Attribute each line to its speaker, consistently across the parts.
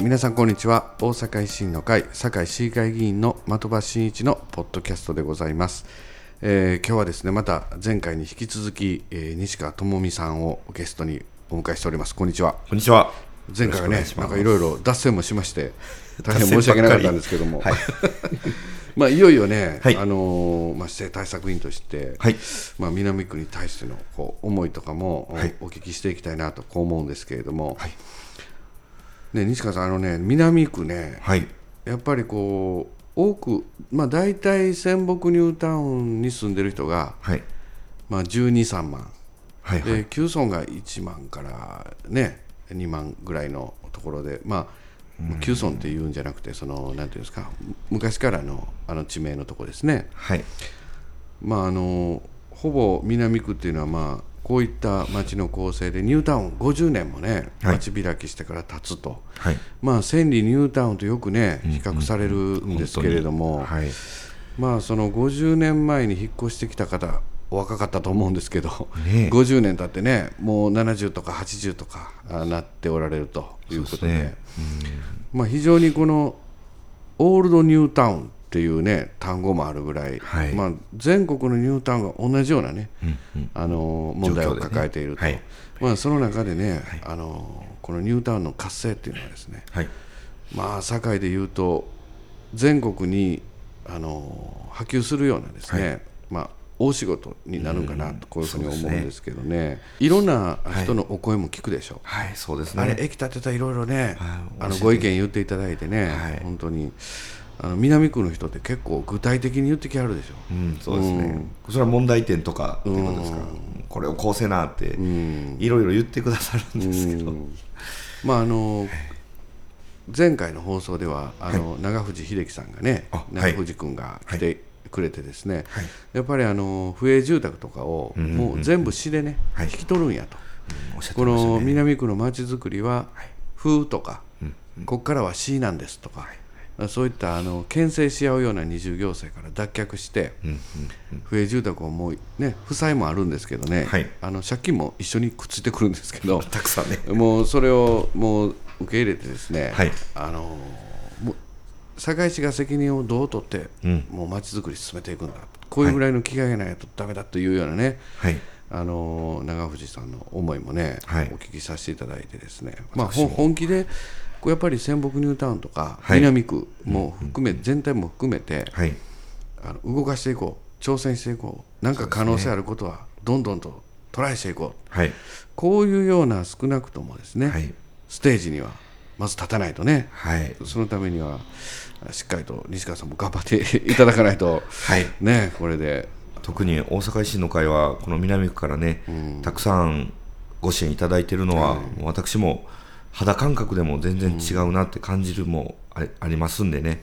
Speaker 1: 皆さんこんにちは。大阪維新の会堺市議会議員の的場真一のポッドキャストでございます、えー今日はですねまた前回に引き続き、えー西川智美さんをゲストにお迎えしております。こんにちは。
Speaker 2: こんにちは。
Speaker 1: 前回はねなんかいろいろ脱線もしまして 大変申し訳なかったんですけども、
Speaker 2: はい。
Speaker 1: まあいよいよね、
Speaker 2: はい。
Speaker 1: あのーまあ、指定対策員として、
Speaker 2: はい。
Speaker 1: まあ、南区に対してのこう思いとかも、お聞きしていきたいなとこう思うんですけれども、
Speaker 2: はい
Speaker 1: ね、西川さん、あのね、南区ね、
Speaker 2: はい。
Speaker 1: やっぱりこう、多く、まあ、大体仙北ニュータウンに住んでる人が、
Speaker 2: はい。
Speaker 1: まあ、12、3万、
Speaker 2: はい。
Speaker 1: で旧村が1万から、ね、2万ぐらいのところで、まあ、旧村っていうんじゃなくて、そのなんていうんですか、昔からのあの地名のとこですね。
Speaker 2: はい。
Speaker 1: まああのほぼ南区っていうのは、まあ、こういった町の構成でニュータウン50年もね
Speaker 2: はい。
Speaker 1: 町開きしてから経つと、
Speaker 2: はい。
Speaker 1: まあ千里ニュータウンとよくね比較されるんですけれども、
Speaker 2: はい。
Speaker 1: まあその50年前に引っ越してきた方お若かったと思うんですけど、
Speaker 2: ねえ。
Speaker 1: 50年経ってねもう70とか80とかあなっておられるということで。
Speaker 2: そうですね。
Speaker 1: まあ、非常にこのオールドニュータウンっていうね単語もあるぐらい、
Speaker 2: はい。
Speaker 1: まあ、全国のニュータウンが同じようなね、
Speaker 2: うんうん。
Speaker 1: あの問題を抱えていると、
Speaker 2: 状況でね
Speaker 1: まあ、その中でね、あのこのニュータウンの活性っていうのはですね
Speaker 2: はい。
Speaker 1: まあ堺でいうと全国にあの波及するようなですね、まあ大仕事になるんかなとこういうふうに思うんですけどね。いろんな人のお声も聞くでしょ、
Speaker 2: はい。そうですね。
Speaker 1: あれ駅建てたらいろいろね、
Speaker 2: はい。
Speaker 1: あのご意見言っていただいてね、
Speaker 2: はい。
Speaker 1: 本当にあの南区の人って結構具体的に言ってきはるでしょ。
Speaker 2: うん、そうですね。それは問題点とかっていうことですか。これをこうせなって、いろいろ言ってくださるんですけど。
Speaker 1: まああの前回の放送ではあの、長藤秀樹さんがね
Speaker 2: あ
Speaker 1: 長藤君が来てくれてですね、
Speaker 2: はい。
Speaker 1: やっぱりあの不営住宅とかをもう全部市でね、
Speaker 2: はい。
Speaker 1: 引き取るんやと。こ。の南区のまちづくりは風とか、ここからは C なんですとか、そういったあの牽制し合うような二重行政から脱却して、
Speaker 2: うんうん。
Speaker 1: 不営住宅をもうね負債もあるんですけどね、
Speaker 2: はい。
Speaker 1: あの借金も一緒にくっついてくるんですけど
Speaker 2: たくさんね。
Speaker 1: もうそれをもう受け入れてですね、
Speaker 2: はい。
Speaker 1: あのもう堺市が責任をどう取って、
Speaker 2: うん。
Speaker 1: もう街づくり進めていくんだこういうぐらいの気概がないとダメだというようなね、
Speaker 2: はい。
Speaker 1: あの長藤さんの思いもね、
Speaker 2: はい。
Speaker 1: お聞きさせていただいてですね、まあ、本気でやっぱり仙北ニュータウンとか、
Speaker 2: はい
Speaker 1: 南区も含め、全体も含めて
Speaker 2: はい。
Speaker 1: あの動かしていこう挑戦していこうなんか可能性あることはどんどんとトライしていこう
Speaker 2: はい。
Speaker 1: こういうような少なくともですね、
Speaker 2: はい。
Speaker 1: ステージにはまず立たないとね
Speaker 2: はい。
Speaker 1: そのためにはしっかりと西川さんも頑張っていただかないと
Speaker 2: はい。
Speaker 1: ねこれで
Speaker 2: 特に大阪維新の会はこの南区からね、たくさんご支援いただいているのは、もう私も肌感覚でも全然違うなって感じるもありありますんでね、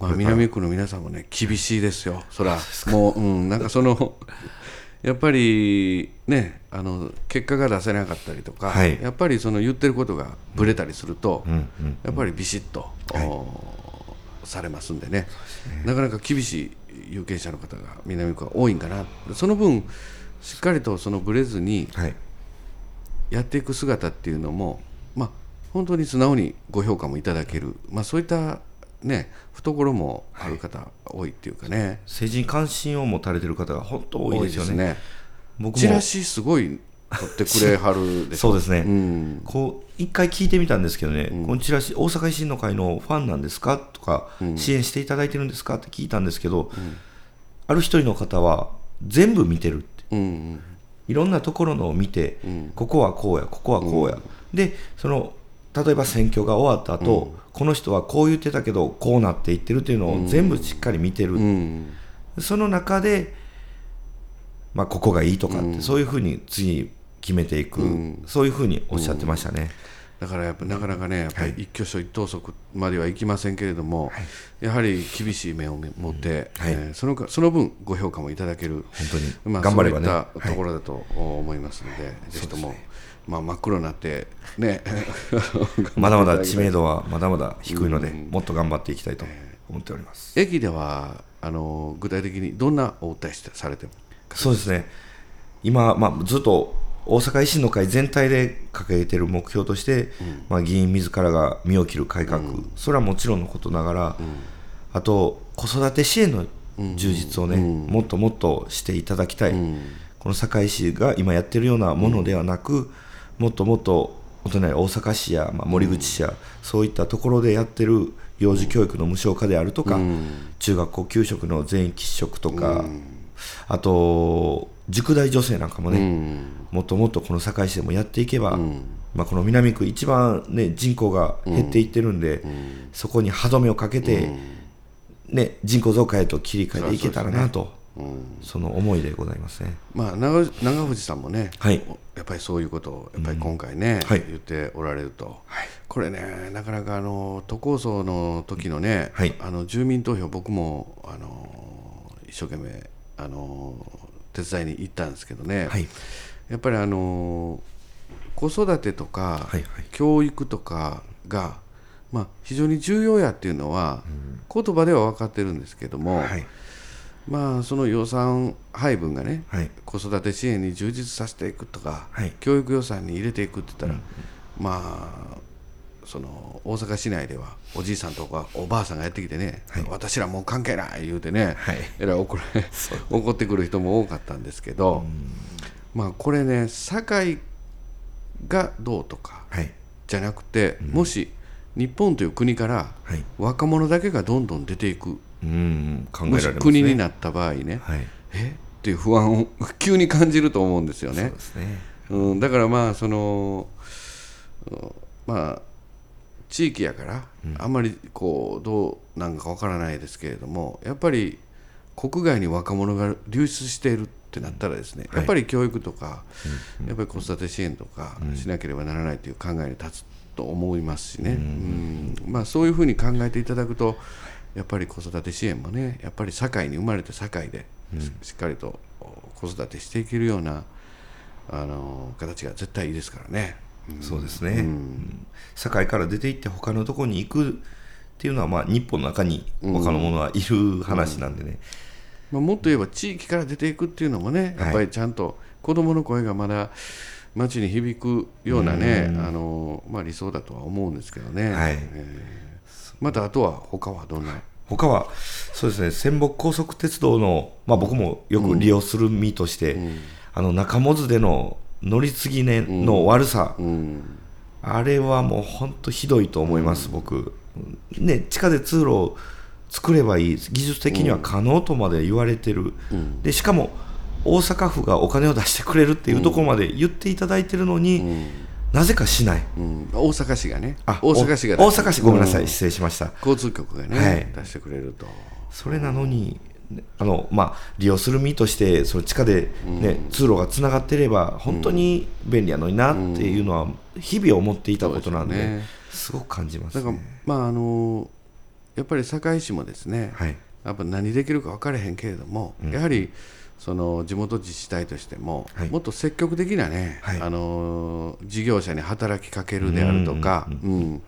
Speaker 1: まあ、南区の皆さんもね厳しいですよ、そら、もう、うん、なんかその、やっぱりね、あの結果が出せなかったりとか、
Speaker 2: はい。
Speaker 1: やっぱりその言ってることがぶれたりすると、
Speaker 2: うんうん、
Speaker 1: やっぱりビシッと、おされますんでね。なかなか厳しい有権者の方が南区は多いんかな、その分、しっかりとそのぶれずに
Speaker 2: はい、
Speaker 1: やっていく姿っていうのも、まあ、本当に素直にご評価もいただける、まあ、そういった、ね、懐もある方が多いっていうかね、
Speaker 2: 政治に関心を持たれてる方が本当多いですよね。僕も。
Speaker 1: チラシすごい取ってくれはる
Speaker 2: そうですね、
Speaker 1: うん。
Speaker 2: こう一回聞いてみたんですけどね、このチラシ、大阪維新の会のファンなんですかとか、支援していただいてるんですかって聞いたんですけど、ある一人の方は、全部見てるって。
Speaker 1: うんうん。
Speaker 2: いろんなところのを見て、ここはこうや、ここはこうや、でその例えば選挙が終わった後、この人はこう言ってたけど、こうなっていってるっていうのを全部しっかり見てる、
Speaker 1: うん。
Speaker 2: その中で、まあ、ここがいいとかって、そういうふうに次決めていく、そういうふうにおっしゃってましたね。
Speaker 1: だからやっぱなかなかね、やっぱり一挙手一投足まではいきませんけれども、やはり厳しい目を持って、
Speaker 2: はい。
Speaker 1: えーそのかその分、ご評価もいただける、
Speaker 2: 本当に。
Speaker 1: まあ、
Speaker 2: 頑張ればね。
Speaker 1: そういったところだと思いますので、ぜひとも、まあ、真っ黒になって、ね、
Speaker 2: まだまだ知名度はまだまだ低いので、もっと頑張っていきたいと思っております。
Speaker 1: 駅ではあの具体的にどんなお訴えしてされても、
Speaker 2: そうですね。今、まあ、ずっと大阪維新の会全体で掲げている目標として、まあ、議員自らが身を切る改革、それはもちろんのことながら、あと子育て支援の充実をね、もっともっとしていただきたい、この堺市が今やってるようなものではなく、もっともっとお隣大阪市や、まあ、森口市や、そういったところでやってる幼児教育の無償化であるとか、中学校給食の全員喫食とか、あと塾大女性なんかもね、もっともっとこの堺市でもやっていけば、まあ、この南区一番、ね、人口が減っていってるんで、そこに歯止めをかけて、ね、人口増加へと切り替えていけたらなと、その思いでございますね。
Speaker 1: まあ、長長藤さんもね、
Speaker 2: はい。
Speaker 1: やっぱりそういうことをやっぱり今回ね、
Speaker 2: はい。
Speaker 1: 言っておられると、これねなかなかあの都構想の時のね、
Speaker 2: はい。
Speaker 1: あの住民投票僕もあの一生懸命あの手伝いに行ったんですけどね、
Speaker 2: はい。
Speaker 1: やっぱりあの子育てとか、
Speaker 2: はいはい。
Speaker 1: 教育とかが、まあ、非常に重要やっていうのは、言葉では分かってるんですけども、
Speaker 2: はい
Speaker 1: まあその予算配分がね、
Speaker 2: はい。
Speaker 1: 子育て支援に充実させていくとか、
Speaker 2: はい。
Speaker 1: 教育予算に入れていくって言ったら、まあその大阪市内ではおじいさんとかおばあさんがやってきてね、私らもう関係ない言うてね、
Speaker 2: はい。
Speaker 1: えらい怒れ怒ってくる人も多かったんですけど、まあこれね堺がどうとか
Speaker 2: はい。
Speaker 1: じゃなくて、もし日本という国から
Speaker 2: はい。
Speaker 1: 若者だけがどんどん出ていく、
Speaker 2: うん考えられますね。
Speaker 1: 国になった場合ね、
Speaker 2: はい。
Speaker 1: え？っていう不安を 急に感じると思うんですよね。
Speaker 2: そうで。すね。
Speaker 1: うん、だからまあそのうんまあ地域やから、あんまりこうどうなんかわからないですけれどもやっぱり国外に若者が流出しているってなったらですね、
Speaker 2: はい。
Speaker 1: やっぱり教育とか、やっぱり子育て支援とかしなければならないという考えに立つと思いますしね、うん。まあ、そういうふうに考えていただくとやっぱり子育て支援もねやっぱり社会に生まれて社会でししっかりと子育てしていけるようなあの形が絶対いいですからね。
Speaker 2: そうですね、うん。堺から出て行って他のところに行くっていうのは、まあ、日本の中に他のものはいる話なんでね、
Speaker 1: まあ、もっと言えば地域から出ていくっていうのもね、
Speaker 2: はい。
Speaker 1: やっぱりちゃんと子どもの声がまだ街に響くようなね、あのまあ、理想だとは思うんですけどね、
Speaker 2: はい。
Speaker 1: えーまたあとは他はどんな、
Speaker 2: 他はそうですね仙北高速鉄道の、まあ、僕もよく利用する身として、あの中本での乗り継ぎ、ね、の悪さ、
Speaker 1: うん。
Speaker 2: あれはもう本当ひどいと思います、僕、ね、地下で通路を作ればいい、技術的には可能とまで言われてる、でしかも大阪府がお金を出してくれるっていうところまで言っていただいてるのに、なぜかしない、
Speaker 1: うん、大阪市がね。
Speaker 2: あ
Speaker 1: 大阪市が
Speaker 2: お大阪市、ごめんなさい、
Speaker 1: うん
Speaker 2: 失礼しました。
Speaker 1: 交通局がね、
Speaker 2: はい。
Speaker 1: 出してくれると。
Speaker 2: それなのに、ねあのまあ、利用する身として、その地下で、ね通路がつながっていれば、本当に便利やのになっていうのは、日々思っていたことなんで、
Speaker 1: ね。
Speaker 2: すごく感じます
Speaker 1: だから
Speaker 2: ね。
Speaker 1: まああのやっぱり堺市もですね、
Speaker 2: はい。
Speaker 1: やっぱ何できるか分からへんけれども、やはりその地元自治体としても、
Speaker 2: はい。
Speaker 1: もっと積極的なね、
Speaker 2: はい。
Speaker 1: あの事業者に働きかけるであるとか、うん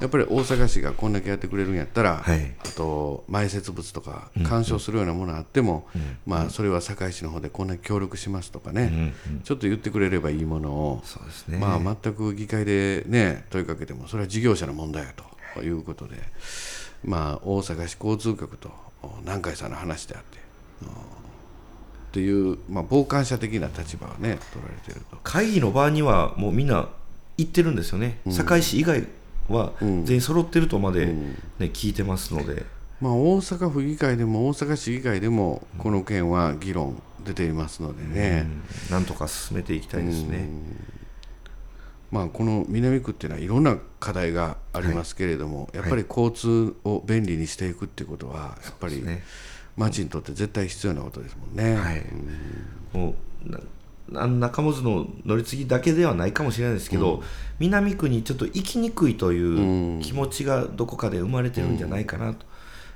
Speaker 1: やっぱり大阪市がこんだけやってくれるんやったら、
Speaker 2: はい。
Speaker 1: あと埋設物とか干渉するようなものあっても、まあ、それは堺市の方でこんなに協力しますとかね、ちょっと言ってくれればいいものを、
Speaker 2: ね、
Speaker 1: まあ、全く議会で、ね、問いかけてもそれは事業者の問題やということで、まあ、大阪市交通局と南海さんの話であって、うんっていう、まあ、傍観者的な立場をね取られていると。
Speaker 2: 会議の場にはもうみんな行ってるんですよね、堺市以外は全員揃ってるとまで、ね聞いてますので、
Speaker 1: まあ、大阪府議会でも大阪市議会でもこの件は議論出ていますのでね、
Speaker 2: うん。なんとか進めていきたいですね。
Speaker 1: まあ、この南区っていうのはいろんな課題がありますけれども、やっぱり交通を便利にしていくっていうことはやっぱり
Speaker 2: ね
Speaker 1: 町にとって絶対必要なことですもんね。
Speaker 2: はい。もうなな中本の乗り継ぎだけではないかもしれないですけど、南区にちょっと行きにくいという気持ちがどこかで生まれてるんじゃないかなと、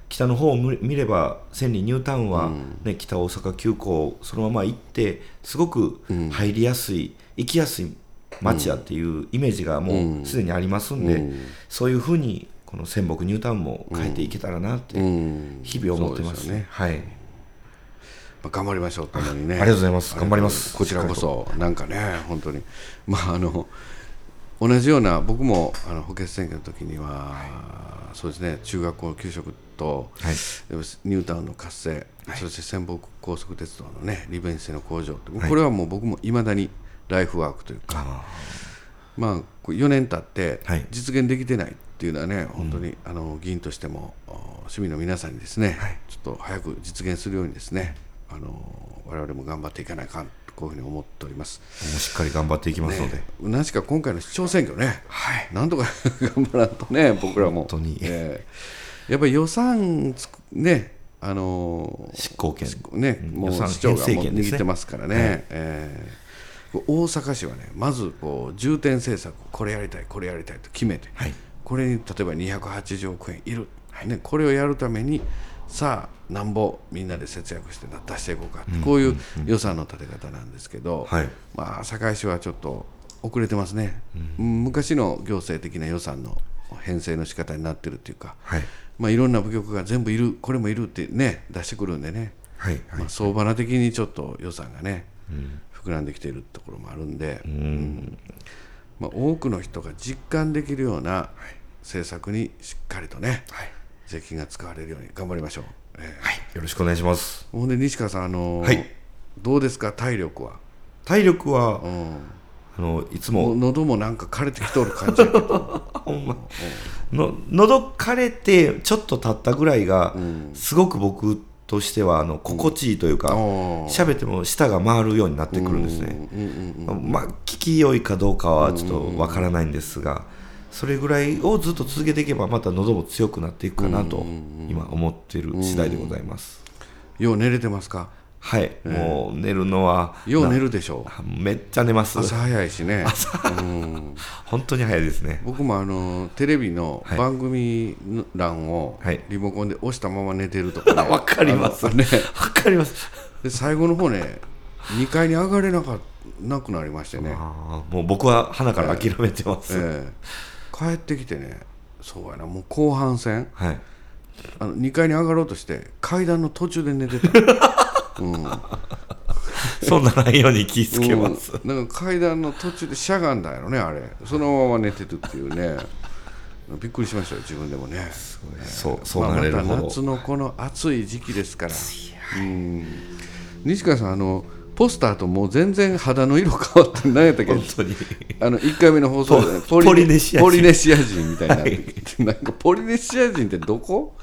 Speaker 2: 北の方を見見れば千里ニュータウンは、ね北大阪急行そのまま行ってすごく入りやすい、行きやすい街やっていうイメージがもうすでにありますんで、そういうふうにこの仙北ニュータウンも変えていけたらなって
Speaker 1: うん。
Speaker 2: 日々思ってます
Speaker 1: そうですよね。
Speaker 2: はい。
Speaker 1: まあ、頑張りましょうともにね。
Speaker 2: ありがとうございます。頑張ります。
Speaker 1: こちらこそなんかね本当に。まああの同じような僕もあの補欠選挙の時には、そうですね中学校給食と、
Speaker 2: はい。
Speaker 1: ニュータウンの活性、そして仙北高速鉄道のね利便性の向上これはもう僕もいまだにライフワークというか、
Speaker 2: あ
Speaker 1: まあ、こう4年経って
Speaker 2: はい。
Speaker 1: 実現できてないっていうのはね、本当にあの議員としてもお市民の皆さんにですね、ちょっと早く実現するようにですねあの我々も頑張っていかないかんこういうふうに思っております。
Speaker 2: ーもうしっかり頑張っていきますので、
Speaker 1: ね、何しか今回の市長選挙ね、
Speaker 2: はい。
Speaker 1: なんとか 頑張らんとね、僕らも。
Speaker 2: 本当に
Speaker 1: ええ。やっぱり予算つく、ね、あのー
Speaker 2: 執行権。
Speaker 1: ね、もう市長がもう握ってますからね、え大阪市はね、まずこう重点政策、これやりたい、これやりたいと決めて、
Speaker 2: はい
Speaker 1: これに例えば280億円いる、ね、これをやるために、さあ、なんぼみんなで節約して出していこうか、こういう予算の立て方なんですけど、
Speaker 2: はい。
Speaker 1: まあ、堺市はちょっと遅れてますね、うん。昔の行政的な予算の編成の仕方になってるっていうか、
Speaker 2: はい。
Speaker 1: まあ、いろんな部局が全部いる、これもいるってね、出してくるんでね、
Speaker 2: はい
Speaker 1: まあ、相場な的にちょっと予算がね、膨らんできているところもあるんで、うんまあ、多くの人が実感できるような政策にしっかりとね、
Speaker 2: はい。
Speaker 1: 税金が使われるように頑張りましょう。え
Speaker 2: はい。よろしくお願いします。
Speaker 1: ーほんで西川さん、あのー
Speaker 2: はい。
Speaker 1: どうですか、体力は？
Speaker 2: 体力は、
Speaker 1: うん。
Speaker 2: あのいつも。
Speaker 1: 喉もなんか枯れてきとる感じ
Speaker 2: ほんま。の喉枯れてちょっと経ったぐらいが、すごく僕としてはあの心地いいというか喋、っても舌が回るようになってくるんですね、まあ聞き良いかどうかはちょっとわからないんですが、それぐらいをずっと続けていけばまた喉も強くなっていくかなと今思っている次第でございます、
Speaker 1: よう寝れてますか？
Speaker 2: はい、もう寝るのは
Speaker 1: よう寝るでしょう。
Speaker 2: めっちゃ寝ます。
Speaker 1: 朝早いしね、うん、
Speaker 2: 本当に早いですね。
Speaker 1: 僕もあのテレビの番組欄を
Speaker 2: はい。
Speaker 1: リモコンで押したまま寝てるとかね。
Speaker 2: わかります。
Speaker 1: ね。
Speaker 2: わかります。
Speaker 1: で最後の方ね2階に上がれなかなくなりましてね、
Speaker 2: もう僕は花から諦めてます、
Speaker 1: ええ。帰ってきてねそうやなもう後半戦。
Speaker 2: はい。
Speaker 1: あの2階に上がろうとして階段の途中で寝てた
Speaker 2: そうならないように気ぃつけます、
Speaker 1: うん、なんか階段の途中でしゃがんだんやろねあれ。そのまま寝てるっていうね。びっくりしましたよ自分でもね。
Speaker 2: そうそうなれる
Speaker 1: まあ、
Speaker 2: ほど、
Speaker 1: また夏のこの暑い時期ですから。うん。西川さんあのポスターともう全然肌の色変わって何やったっけ
Speaker 2: 本当に。
Speaker 1: あの1回目の放送で
Speaker 2: ポポリネシア人。
Speaker 1: ポリネシア人みたいにな。ってきて、なんかポリネシア人ってどこ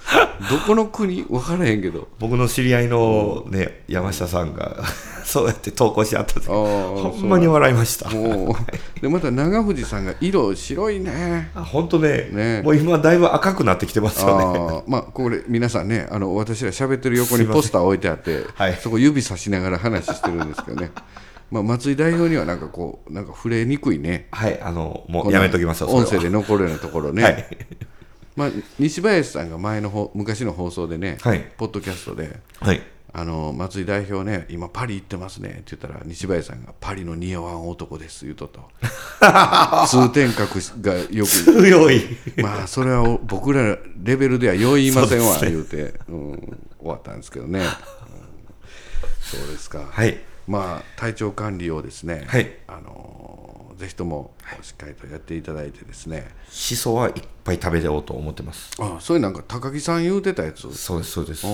Speaker 1: どこの国？分からへんけど。
Speaker 2: 僕の知り合いのね山下さんがそうやって投稿しあった時ほんまに笑いました。
Speaker 1: もうでまた長藤さんが色白いね。
Speaker 2: あ本当ね。
Speaker 1: ね。
Speaker 2: もう今だいぶ赤くなってきてますよね。
Speaker 1: まあこれ皆さんねあの私ら喋ってる横にポスター置いてあって、
Speaker 2: はい。
Speaker 1: そこ指さしながら話してるんですけどね。まあ松井代表にはなんかこうなんか触れにくいね。
Speaker 2: はいあのもうやめときます
Speaker 1: 音声で残るようなところね、
Speaker 2: はい。
Speaker 1: まあ、西林さんが前のほ昔の放送でね、
Speaker 2: はい。
Speaker 1: ポッドキャストで
Speaker 2: はい。
Speaker 1: あの松井代表ね、今、パリ行ってますねって言ったら、西林さんが、パリの似合わん男です言うとと、通天閣がよく、
Speaker 2: 強い。
Speaker 1: まあ、それはお僕らレベルではよい言いませんわ、言うて、うん、終わったんですけどね、うん。そうですか、
Speaker 2: はい
Speaker 1: まあ、体調管理をですね、
Speaker 2: はい。
Speaker 1: あのぜひともしっかりとやっていただいてですね、
Speaker 2: しそはいっぱい食べようと思ってます。
Speaker 1: あそれなんか高木さん言うてたやつ、
Speaker 2: そうですそうです。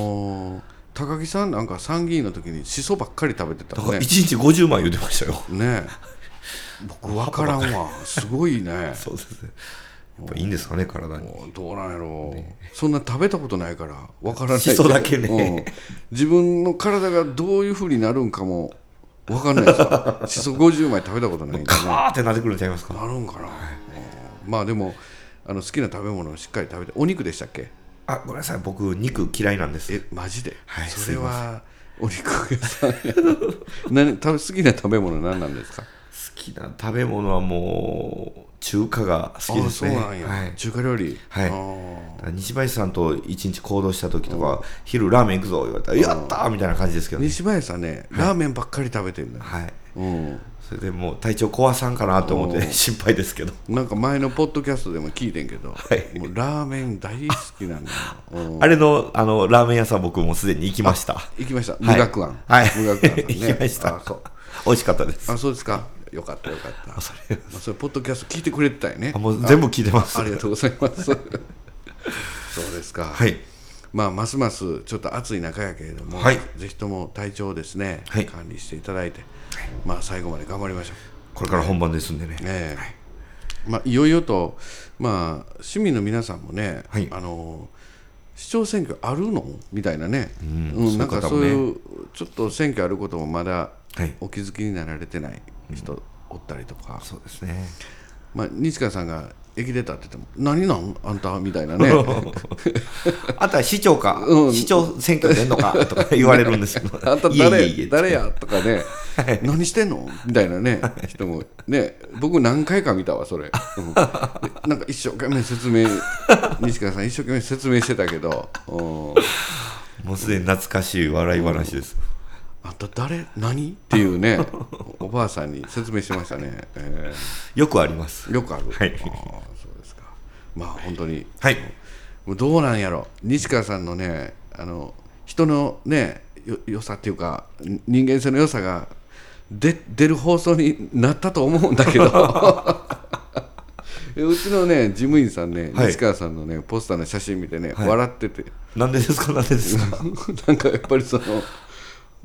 Speaker 1: 高木さんなんか参議院の時にしそばっかり食べてた
Speaker 2: だから
Speaker 1: もんね
Speaker 2: 1日50枚言ってましたよ。
Speaker 1: ね。え僕分からんわ。すごいね。
Speaker 2: そうです。ねやっぱいいんですかね体に。
Speaker 1: どうなんやろう、そんな食べたことないから分からない
Speaker 2: しそだけね。
Speaker 1: うん。自分の体がどういうふうになるんかも分かんないですわしそ50枚食べたことないんで
Speaker 2: カ
Speaker 1: ね
Speaker 2: ーってなってくるんちゃいますか？
Speaker 1: なるんかな、うんまあでもあの好きな食べ物をしっかり食べてお肉でしたっけ？
Speaker 2: あごめんなさい。僕肉嫌いなんです。
Speaker 1: えマジで、
Speaker 2: はい
Speaker 1: それはお肉屋さんや。何食べ好きな食べ物何なんですか？
Speaker 2: 好きな食べ物はもう中華が好きですね。はい。
Speaker 1: 中華料理。
Speaker 2: はい。西林さんと一日行動した時とか、昼ラーメン行くぞ言われたら、やったーみたいな感じですけどね。
Speaker 1: 西林さんね、ラーメンばっかり食べてるんだよ、
Speaker 2: はい。
Speaker 1: うん。
Speaker 2: それでもう体調壊さんかなと思って
Speaker 1: うん。
Speaker 2: 心配ですけど。
Speaker 1: なんか前のポッドキャストでも聞いてんけど、
Speaker 2: はい。
Speaker 1: もうラーメン大好きなんだ
Speaker 2: あれのあのラーメン屋さん僕もすでに行きました。
Speaker 1: 行きました。
Speaker 2: い。
Speaker 1: 無学庵、
Speaker 2: はい。
Speaker 1: 無学庵ね。
Speaker 2: 行きました。美味しかったです。
Speaker 1: あそうですかよかったよかった。
Speaker 2: それ
Speaker 1: まあ、それポッドキャスト聞いてくれてたよね。
Speaker 2: あもう全部聞いてます。
Speaker 1: ありがとうございます。そうですか。
Speaker 2: はい。
Speaker 1: まあますますちょっと暑い中やけれども、
Speaker 2: はい。
Speaker 1: ぜひとも体調をですね、
Speaker 2: はい。
Speaker 1: 管理していただいて、まあ最後まで頑張りましょ
Speaker 2: これから本番ですんでね。
Speaker 1: うねえ、まあいよいよとまあ市民の皆さんもね、
Speaker 2: はい。
Speaker 1: あの市長選挙あるの？みたいなね、
Speaker 2: うん。
Speaker 1: なんか
Speaker 2: そういう
Speaker 1: ちょっと選挙あることもまだ
Speaker 2: はい。
Speaker 1: お気づきになられてない人おったりとか、
Speaker 2: そうですね。
Speaker 1: まあ、西川さんが駅出たって言っても「何なん？あんた」みたいなね。
Speaker 2: あんた市長か、
Speaker 1: うん。
Speaker 2: 市長選挙出んのか？とか言われるんですけど。
Speaker 1: あんた誰？誰や？とかね、何してんの？みたいなね。人も。ね。僕何回か見たわそれ、うん。でなんか一生懸命説明西川さん一生懸命説明してたけど、うん。
Speaker 2: もうすでに懐かしい笑い話です、
Speaker 1: あんた誰？何？っていうね おばあさんに説明しましたね、え
Speaker 2: よくあります。
Speaker 1: ーよくある、
Speaker 2: はい。
Speaker 1: あーそうですか。まあ本当に。
Speaker 2: はい。
Speaker 1: どうなんやろ？西川さんのねあの人のねよ良さっていうかに人間性の良さがで出る放送になったと思うんだけど。うちのね事務員さんね、
Speaker 2: はい。
Speaker 1: 西川さんのねポスターの写真見てね、
Speaker 2: はい。
Speaker 1: 笑ってて。
Speaker 2: なんでですか？なんでですか？
Speaker 1: なんかやっぱりその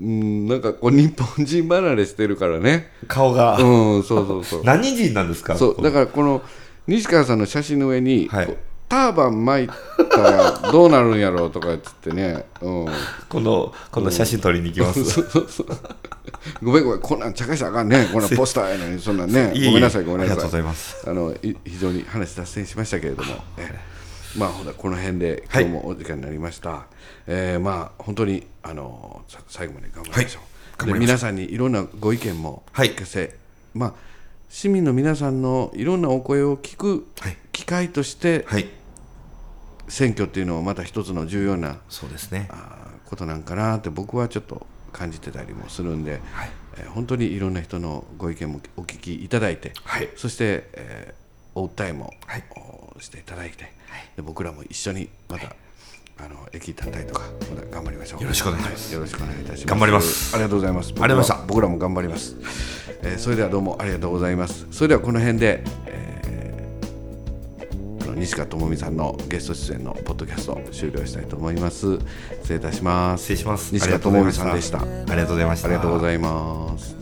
Speaker 1: うんなんかこう日本人離れしてるからね。
Speaker 2: 顔が、
Speaker 1: うんそうそうそう。
Speaker 2: 何人なんですか？
Speaker 1: そうだからこの西川さんの写真の上に、
Speaker 2: はい。
Speaker 1: こうターバン巻いたらどうなるんやろうとかっつってね、うん、
Speaker 2: 今度今度写真撮りに行きます、
Speaker 1: そうそうそう。ごめんごめんこんなん茶化しちゃあかんね。こんなんポスターやのにそんなんね。ごめんなさいごめんなさい。
Speaker 2: ありがとうございます。
Speaker 1: あのい非常に話脱線しましたけれども、えまあこの辺で今日もお時間になりました、えーまあ本当にあのさ最後まで頑張りましょう、で
Speaker 2: はい。
Speaker 1: 皆さんにいろんなご意見も聞かせ、まあ市民の皆さんのいろんなお声を聞く
Speaker 2: はい。
Speaker 1: 機会として
Speaker 2: はい。
Speaker 1: 選挙っていうのはまた一つの重要な
Speaker 2: そうですね。
Speaker 1: あーことなんかなって僕はちょっと感じてたりもするんで、
Speaker 2: はい。
Speaker 1: えー本当にいろんな人のご意見もお聞きいただいて、
Speaker 2: はい。
Speaker 1: そして、えーお訴えも、
Speaker 2: はい。
Speaker 1: おしていただいて、で僕らも一緒にまた、あの駅立ったりとかまた頑張りましょう。
Speaker 2: よろしくお願いします。
Speaker 1: はよろしくお願いいたします。
Speaker 2: 頑張ります。
Speaker 1: ありがとうございます。あ
Speaker 2: りがとうございました
Speaker 1: 僕らも頑張ります、えーそれではどうもありがとうございます。それではこの辺で、えーあの西川智美さんのゲスト出演のポッドキャスト終了したいと思います。失礼いたします。
Speaker 2: 失礼します。
Speaker 1: 西川智美さんでした。
Speaker 2: ありがとうございました。
Speaker 1: ありがとうございます